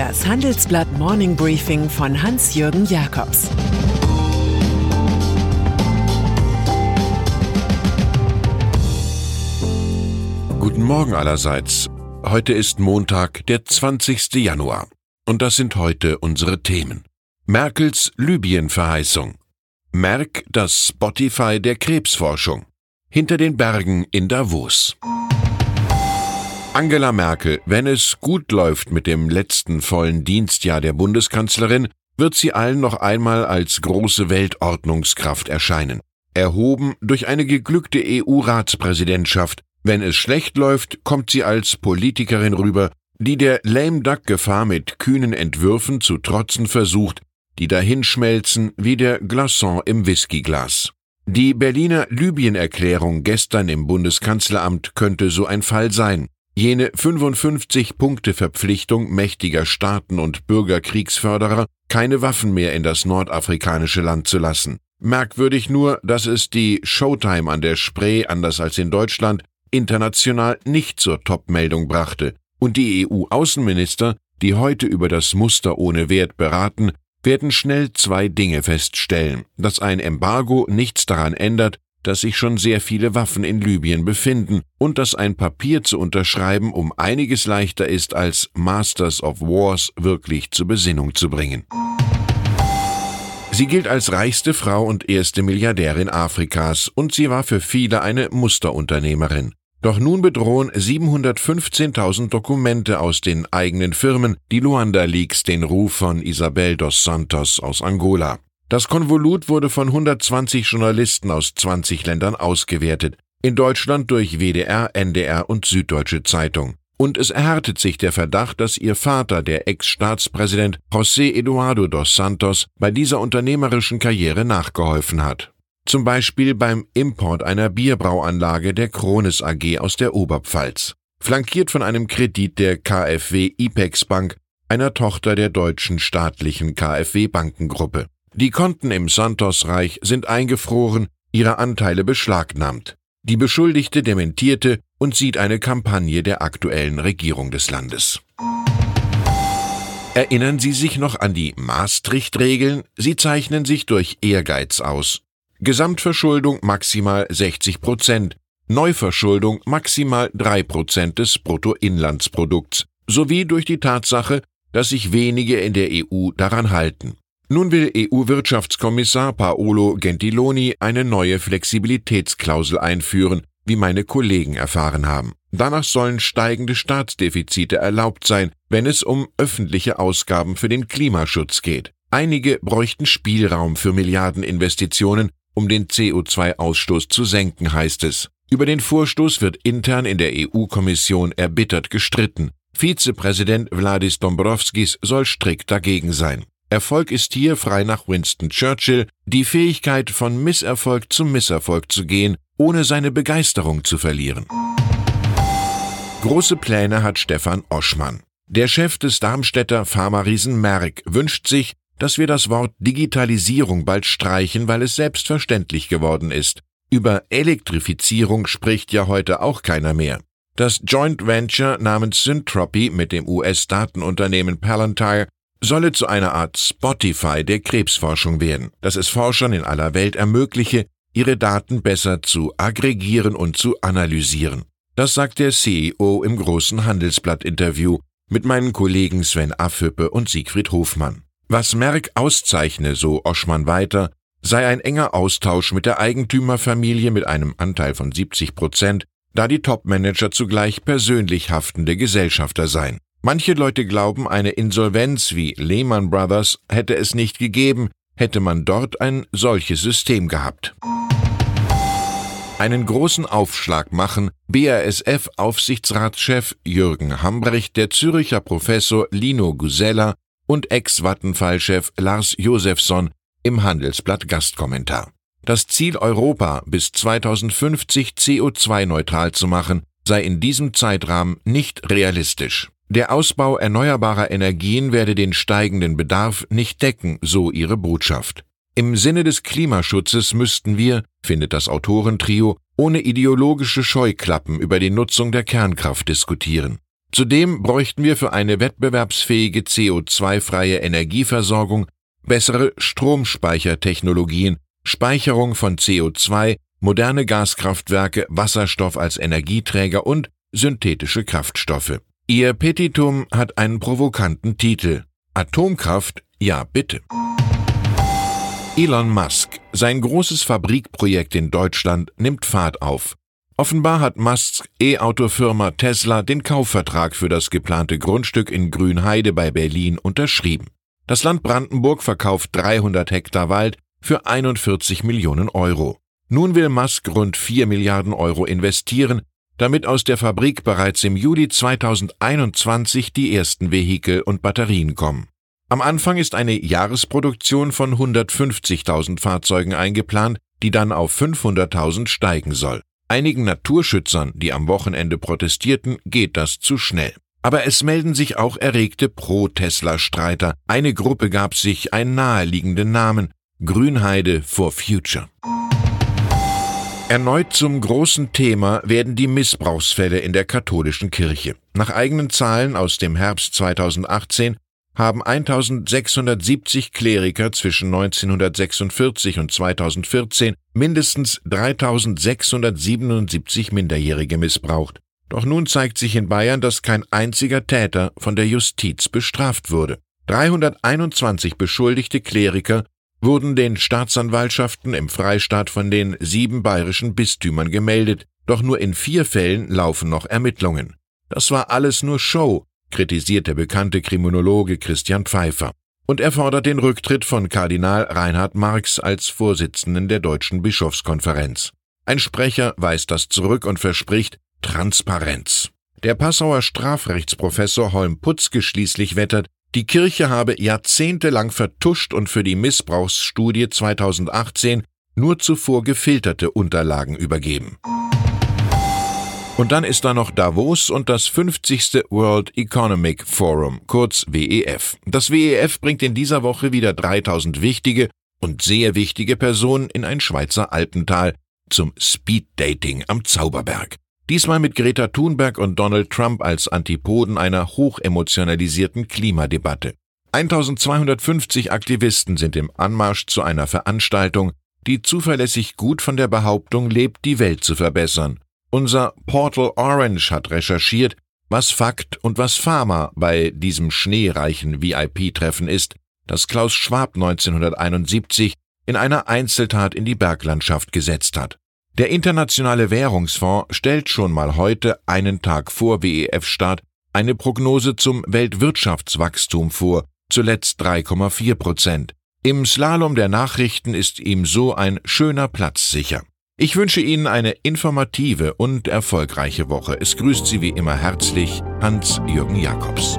Das Handelsblatt Morning Briefing von Hans-Jürgen Jakobs Guten Morgen allerseits. Heute ist Montag, der 20. Januar. Und das sind heute unsere Themen. Merkels Libyen-Verheißung. Merck das Spotify der Krebsforschung. Hinter den Bergen in Davos. Angela Merkel, wenn es gut läuft mit dem letzten vollen Dienstjahr der Bundeskanzlerin, wird sie allen noch einmal als große Weltordnungskraft erscheinen. Erhoben durch eine geglückte EU-Ratspräsidentschaft. Wenn es schlecht läuft, kommt sie als Politikerin rüber, die der Lame Duck Gefahr mit kühnen Entwürfen zu trotzen versucht, die dahinschmelzen wie der Glaçon im Whiskyglas. Die Berliner Libyen-Erklärung gestern im Bundeskanzleramt könnte so ein Fall sein. Jene 55-Punkte-Verpflichtung mächtiger Staaten und Bürgerkriegsförderer, keine Waffen mehr in das nordafrikanische Land zu lassen. Merkwürdig nur, dass es die Showtime an der Spree, anders als in Deutschland, international nicht zur Topmeldung brachte und die EU-Außenminister, die heute über das Muster ohne Wert beraten, werden schnell zwei Dinge feststellen, dass ein Embargo nichts daran ändert, dass sich schon sehr viele Waffen in Libyen befinden und dass ein Papier zu unterschreiben um einiges leichter ist, als Masters of Wars wirklich zur Besinnung zu bringen. Sie gilt als reichste Frau und erste Milliardärin Afrikas und sie war für viele eine Musterunternehmerin. Doch nun bedrohen 715.000 Dokumente aus den eigenen Firmen die Luanda Leaks den Ruf von Isabel dos Santos aus Angola. Das Konvolut wurde von 120 Journalisten aus 20 Ländern ausgewertet, in Deutschland durch WDR, NDR und Süddeutsche Zeitung. Und es erhärtet sich der Verdacht, dass ihr Vater, der Ex-Staatspräsident José Eduardo dos Santos, bei dieser unternehmerischen Karriere nachgeholfen hat zum Beispiel beim Import einer Bierbrauanlage der Krones AG aus der Oberpfalz, flankiert von einem Kredit der KfW IPEX Bank, einer Tochter der deutschen staatlichen KfW Bankengruppe. Die Konten im Santos-Reich sind eingefroren, ihre Anteile beschlagnahmt. Die Beschuldigte dementierte und sieht eine Kampagne der aktuellen Regierung des Landes. Erinnern Sie sich noch an die Maastricht-Regeln? Sie zeichnen sich durch Ehrgeiz aus. Gesamtverschuldung maximal 60 Prozent, Neuverschuldung maximal 3 Prozent des Bruttoinlandsprodukts, sowie durch die Tatsache, dass sich wenige in der EU daran halten. Nun will EU-Wirtschaftskommissar Paolo Gentiloni eine neue Flexibilitätsklausel einführen, wie meine Kollegen erfahren haben. Danach sollen steigende Staatsdefizite erlaubt sein, wenn es um öffentliche Ausgaben für den Klimaschutz geht. Einige bräuchten Spielraum für Milliardeninvestitionen, um den CO2-Ausstoß zu senken, heißt es. Über den Vorstoß wird intern in der EU-Kommission erbittert gestritten. Vizepräsident Vladis Dombrovskis soll strikt dagegen sein. Erfolg ist hier, frei nach Winston Churchill, die Fähigkeit, von Misserfolg zu Misserfolg zu gehen, ohne seine Begeisterung zu verlieren. Große Pläne hat Stefan Oschmann. Der Chef des Darmstädter Pharma-Riesen Merck wünscht sich, dass wir das Wort Digitalisierung bald streichen, weil es selbstverständlich geworden ist. Über Elektrifizierung spricht ja heute auch keiner mehr. Das Joint Venture namens Syntropy mit dem US-Datenunternehmen Palantir solle zu einer Art Spotify der Krebsforschung werden, das es Forschern in aller Welt ermögliche, ihre Daten besser zu aggregieren und zu analysieren. Das sagt der CEO im großen Handelsblatt-Interview mit meinen Kollegen Sven Affüppe und Siegfried Hofmann. Was Merck auszeichne, so Oschmann weiter, sei ein enger Austausch mit der Eigentümerfamilie mit einem Anteil von 70 Prozent, da die Topmanager zugleich persönlich haftende Gesellschafter seien. Manche Leute glauben, eine Insolvenz wie Lehman Brothers hätte es nicht gegeben, hätte man dort ein solches System gehabt. Einen großen Aufschlag machen BASF-Aufsichtsratschef Jürgen Hambrecht, der Züricher Professor Lino Gusella und Ex-Vattenfall-Chef Lars Josefsson im Handelsblatt Gastkommentar. Das Ziel Europa bis 2050 CO2-neutral zu machen, sei in diesem Zeitrahmen nicht realistisch. Der Ausbau erneuerbarer Energien werde den steigenden Bedarf nicht decken, so ihre Botschaft. Im Sinne des Klimaschutzes müssten wir, findet das Autorentrio, ohne ideologische Scheuklappen über die Nutzung der Kernkraft diskutieren. Zudem bräuchten wir für eine wettbewerbsfähige CO2-freie Energieversorgung bessere Stromspeichertechnologien, Speicherung von CO2, moderne Gaskraftwerke, Wasserstoff als Energieträger und synthetische Kraftstoffe. Ihr Petitum hat einen provokanten Titel Atomkraft, ja bitte. Elon Musk, sein großes Fabrikprojekt in Deutschland nimmt Fahrt auf. Offenbar hat Musks E-Auto-Firma Tesla den Kaufvertrag für das geplante Grundstück in Grünheide bei Berlin unterschrieben. Das Land Brandenburg verkauft 300 Hektar Wald für 41 Millionen Euro. Nun will Musk rund 4 Milliarden Euro investieren, damit aus der Fabrik bereits im Juli 2021 die ersten Vehikel und Batterien kommen. Am Anfang ist eine Jahresproduktion von 150.000 Fahrzeugen eingeplant, die dann auf 500.000 steigen soll. Einigen Naturschützern, die am Wochenende protestierten, geht das zu schnell. Aber es melden sich auch erregte Pro-Tesla-Streiter. Eine Gruppe gab sich einen naheliegenden Namen Grünheide for Future. Erneut zum großen Thema werden die Missbrauchsfälle in der katholischen Kirche. Nach eigenen Zahlen aus dem Herbst 2018 haben 1670 Kleriker zwischen 1946 und 2014 mindestens 3677 Minderjährige missbraucht. Doch nun zeigt sich in Bayern, dass kein einziger Täter von der Justiz bestraft wurde. 321 beschuldigte Kleriker wurden den Staatsanwaltschaften im Freistaat von den sieben bayerischen Bistümern gemeldet, doch nur in vier Fällen laufen noch Ermittlungen. Das war alles nur Show, kritisiert der bekannte Kriminologe Christian Pfeiffer. Und er fordert den Rücktritt von Kardinal Reinhard Marx als Vorsitzenden der Deutschen Bischofskonferenz. Ein Sprecher weist das zurück und verspricht Transparenz. Der Passauer Strafrechtsprofessor Holm Putzke schließlich wettert, die Kirche habe jahrzehntelang vertuscht und für die Missbrauchsstudie 2018 nur zuvor gefilterte Unterlagen übergeben. Und dann ist da noch Davos und das 50. World Economic Forum, kurz WEF. Das WEF bringt in dieser Woche wieder 3000 wichtige und sehr wichtige Personen in ein Schweizer Alpental zum Speeddating am Zauberberg. Diesmal mit Greta Thunberg und Donald Trump als Antipoden einer hochemotionalisierten Klimadebatte. 1250 Aktivisten sind im Anmarsch zu einer Veranstaltung, die zuverlässig gut von der Behauptung lebt, die Welt zu verbessern unser Portal Orange hat recherchiert, was Fakt und was Pharma bei diesem schneereichen VIP-Treffen ist, das Klaus Schwab 1971 in einer Einzeltat in die Berglandschaft gesetzt hat. Der Internationale Währungsfonds stellt schon mal heute, einen Tag vor WEF-Start, eine Prognose zum Weltwirtschaftswachstum vor, zuletzt 3,4 Prozent. Im Slalom der Nachrichten ist ihm so ein schöner Platz sicher. Ich wünsche Ihnen eine informative und erfolgreiche Woche. Es grüßt Sie wie immer herzlich Hans-Jürgen Jakobs.